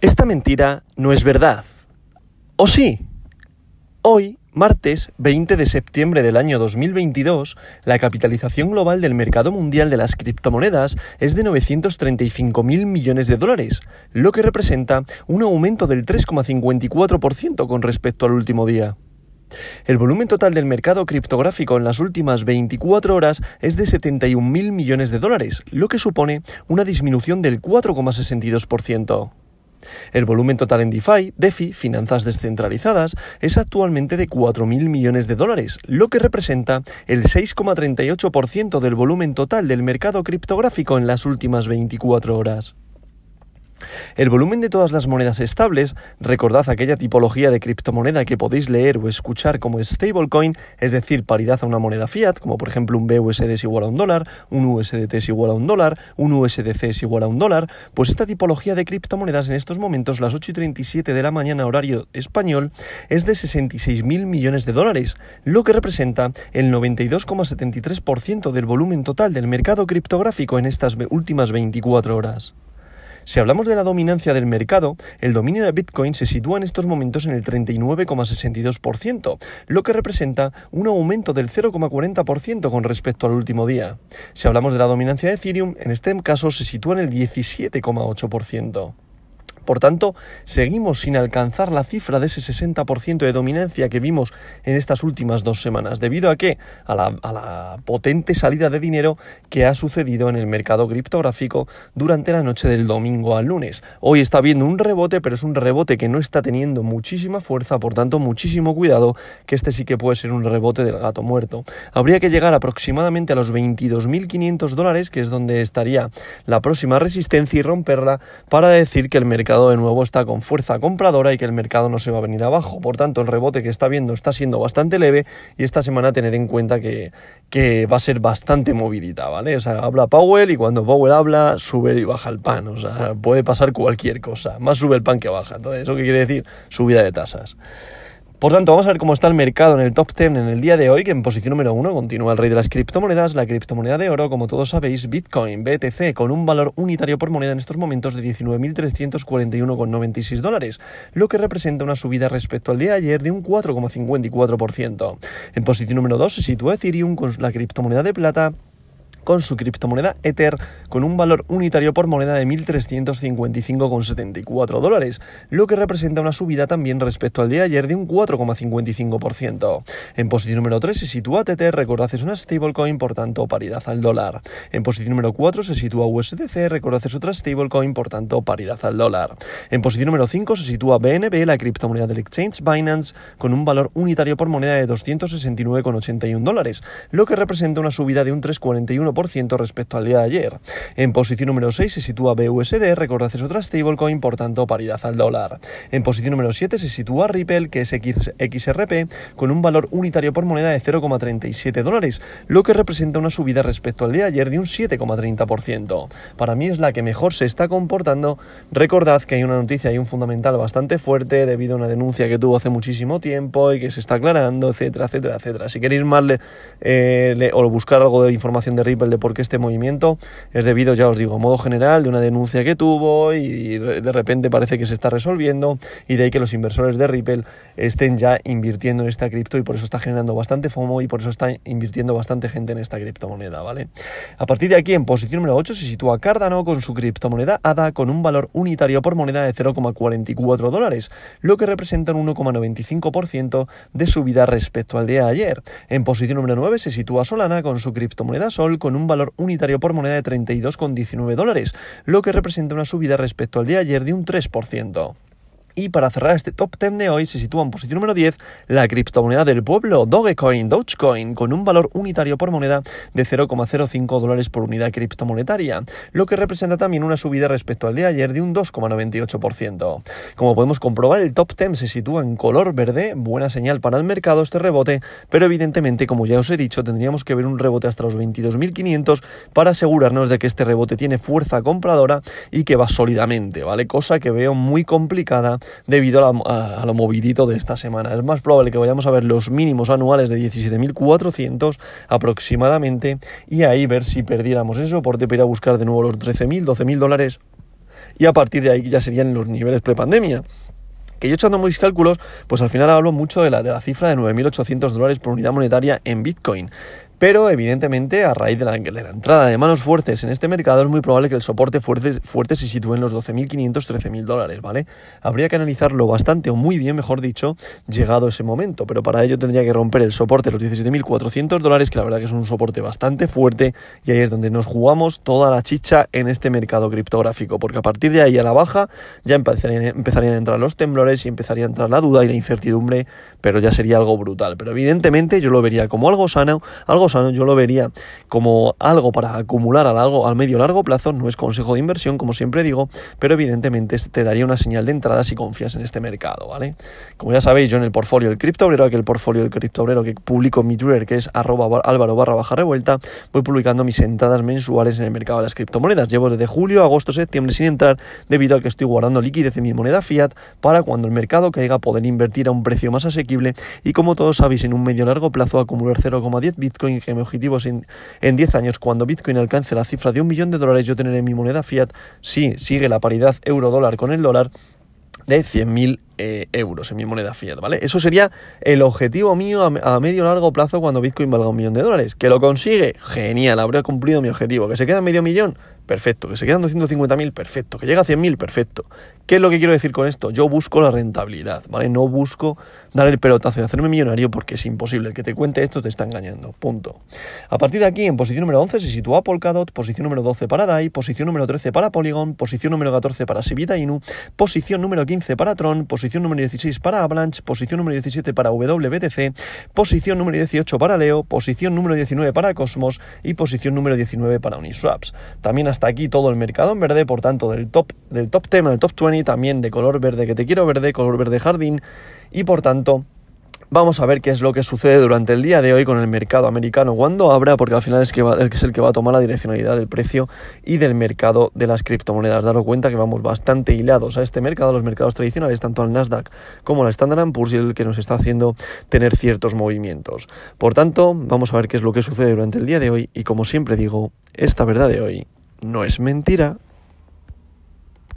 Esta mentira no es verdad. ¿O sí? Hoy, martes 20 de septiembre del año 2022, la capitalización global del mercado mundial de las criptomonedas es de 935 mil millones de dólares, lo que representa un aumento del 3,54% con respecto al último día. El volumen total del mercado criptográfico en las últimas 24 horas es de 71 mil millones de dólares, lo que supone una disminución del 4,62%. El volumen total en DeFi, DeFi, finanzas descentralizadas, es actualmente de 4.000 millones de dólares, lo que representa el 6,38% del volumen total del mercado criptográfico en las últimas 24 horas. El volumen de todas las monedas estables, recordad aquella tipología de criptomoneda que podéis leer o escuchar como stablecoin, es decir, paridad a una moneda fiat, como por ejemplo un BUSD es igual a un dólar, un USDT es igual a un dólar, un USDC es igual a un dólar, pues esta tipología de criptomonedas en estos momentos, las 8 y 37 de la mañana horario español, es de 66.000 millones de dólares, lo que representa el 92,73% del volumen total del mercado criptográfico en estas últimas 24 horas. Si hablamos de la dominancia del mercado, el dominio de Bitcoin se sitúa en estos momentos en el 39,62%, lo que representa un aumento del 0,40% con respecto al último día. Si hablamos de la dominancia de Ethereum, en este caso se sitúa en el 17,8%. Por tanto, seguimos sin alcanzar la cifra de ese 60% de dominancia que vimos en estas últimas dos semanas. ¿Debido a qué? A la, potente salida de dinero que ha sucedido en el mercado criptográfico durante la noche del domingo al lunes. Hoy está habiendo un rebote, pero es un rebote que no está teniendo muchísima fuerza, por tanto, muchísimo cuidado, que este sí que puede ser un rebote del gato muerto. Habría que llegar aproximadamente a los 22.500 dólares, que es donde estaría la próxima resistencia y romperla para decir que el mercado de nuevo está con fuerza compradora y que el mercado no se va a venir abajo. Por tanto, el rebote que está viendo está siendo bastante leve y esta semana tener en cuenta que, que va a ser bastante movidita, ¿vale? O sea, habla Powell y cuando Powell habla, sube y baja el pan. O sea, puede pasar cualquier cosa. Más sube el pan que baja. Entonces, ¿eso qué quiere decir? Subida de tasas. Por tanto, vamos a ver cómo está el mercado en el top 10 en el día de hoy, que en posición número 1 continúa el rey de las criptomonedas, la criptomoneda de oro, como todos sabéis, Bitcoin, BTC, con un valor unitario por moneda en estos momentos de 19.341,96 dólares, lo que representa una subida respecto al día de ayer de un 4,54%. En posición número 2 se sitúa Ethereum con la criptomoneda de plata con su criptomoneda Ether con un valor unitario por moneda de 1.355,74 dólares, lo que representa una subida también respecto al de ayer de un 4,55%. En posición número 3 se sitúa Tether, recordad es una stablecoin, por tanto paridad al dólar. En posición número 4 se sitúa USDC, recordad es otra stablecoin, por tanto paridad al dólar. En posición número 5 se sitúa BNB, la criptomoneda del exchange Binance, con un valor unitario por moneda de 269,81 dólares, lo que representa una subida de un 3,41% respecto al día de ayer. En posición número 6 se sitúa BUSD, recordad es otra stablecoin, por tanto paridad al dólar. En posición número 7 se sitúa Ripple, que es XRP, con un valor unitario por moneda de 0,37 dólares, lo que representa una subida respecto al día de ayer de un 7,30%. Para mí es la que mejor se está comportando. Recordad que hay una noticia y un fundamental bastante fuerte debido a una denuncia que tuvo hace muchísimo tiempo y que se está aclarando, etcétera, etcétera, etcétera. Si queréis más eh, o buscar algo de información de Ripple de por qué este movimiento es debido, ya os digo, a modo general de una denuncia que tuvo y de repente parece que se está resolviendo y de ahí que los inversores de Ripple estén ya invirtiendo en esta cripto y por eso está generando bastante FOMO y por eso está invirtiendo bastante gente en esta criptomoneda, ¿vale? A partir de aquí, en posición número 8 se sitúa Cardano con su criptomoneda ADA con un valor unitario por moneda de 0,44 dólares, lo que representa un 1,95% de subida respecto al día de ayer. En posición número 9 se sitúa Solana con su criptomoneda Sol con un valor unitario por moneda de 32,19 dólares, lo que representa una subida respecto al de ayer de un 3%. Y para cerrar este top 10 de hoy se sitúa en posición número 10 la criptomoneda del pueblo, Dogecoin, Dogecoin, con un valor unitario por moneda de 0,05 dólares por unidad criptomonetaria, lo que representa también una subida respecto al de ayer de un 2,98%. Como podemos comprobar, el top 10 se sitúa en color verde, buena señal para el mercado este rebote, pero evidentemente, como ya os he dicho, tendríamos que ver un rebote hasta los 22.500 para asegurarnos de que este rebote tiene fuerza compradora y que va sólidamente, ¿vale? Cosa que veo muy complicada debido a, lo movidito de esta semana. Es más probable que vayamos a ver los mínimos anuales de 17.400 aproximadamente y ahí ver si perdiéramos ese soporte para ir a buscar de nuevo los 13.000, 12.000 dólares y a partir de ahí ya serían los niveles prepandemia que yo echando mis cálculos, pues al final hablo mucho de la, de la cifra de 9.800 dólares por unidad monetaria en Bitcoin. Pero evidentemente a raíz de la, entrada de manos fuertes en este mercado es muy probable que el soporte fuerte, fuerte se sitúe en los 12.500, 13.000 dólares, ¿vale? Habría que analizarlo bastante o muy bien, mejor dicho, llegado ese momento, pero para ello tendría que romper el soporte de los 17.400 dólares, que la verdad que es un soporte bastante fuerte y ahí es donde nos jugamos toda la chicha en este mercado criptográfico, porque a partir de ahí a la baja ya empezarían, empezarían a entrar los temblores y empezaría a entrar la duda y la incertidumbre, pero ya sería algo brutal. Pero evidentemente yo lo vería como algo sano, algo yo lo vería como algo para acumular a, largo, al medio largo plazo, no es consejo de inversión, como siempre digo, pero evidentemente te daría una señal de entrada si confías en este mercado, ¿vale? Como ya sabéis, yo en el portfolio del criptobrero, aquel portfolio del criptobrero que publico en mi Twitter, que es arroba álvaro barra baja revuelta, voy publicando mis entradas mensuales en el mercado de las criptomonedas. Llevo desde julio, agosto, septiembre sin entrar, debido a que estoy guardando liquidez en mi moneda fiat para cuando el mercado caiga poder invertir a un precio más asequible y como todos sabéis, en un medio largo plazo acumular 0,10 Bitcoin que mi objetivo es en, 10 años, cuando Bitcoin alcance la cifra de un millón de dólares, yo teneré mi moneda fiat, si sigue la paridad euro-dólar con el dólar, de 100.000 eh, euros en mi moneda fiat, ¿vale? Eso sería el objetivo mío a, a medio largo plazo cuando Bitcoin valga un millón de dólares. ¿Que lo consigue? Genial, habré cumplido mi objetivo. ¿Que se queda medio millón? perfecto. Que se quedan 250.000, perfecto. Que llega a 100.000, perfecto. ¿Qué es lo que quiero decir con esto? Yo busco la rentabilidad, ¿vale? No busco dar el pelotazo y hacerme millonario porque es imposible. El que te cuente esto te está engañando. Punto. A partir de aquí, en posición número 11 se sitúa Polkadot, posición número 12 para DAI, posición número 13 para Polygon, posición número 14 para Sibita Inu, posición número 15 para Tron, posición número 16 para Avalanche, posición número 17 para WBTC, posición número 18 para Leo, posición número 19 para Cosmos y posición número 19 para Uniswaps. También hasta aquí todo el mercado en verde, por tanto, del top, del top 10 al top 20, también de color verde que te quiero verde, color verde jardín, y por tanto, Vamos a ver qué es lo que sucede durante el día de hoy con el mercado americano cuando abra, porque al final es, que es el que va a tomar la direccionalidad del precio y del mercado de las criptomonedas. Daros cuenta que vamos bastante hilados a este mercado, los mercados tradicionales, tanto al Nasdaq como al Standard Poor's, y el que nos está haciendo tener ciertos movimientos. Por tanto, vamos a ver qué es lo que sucede durante el día de hoy y como siempre digo, esta verdad de hoy no es mentira.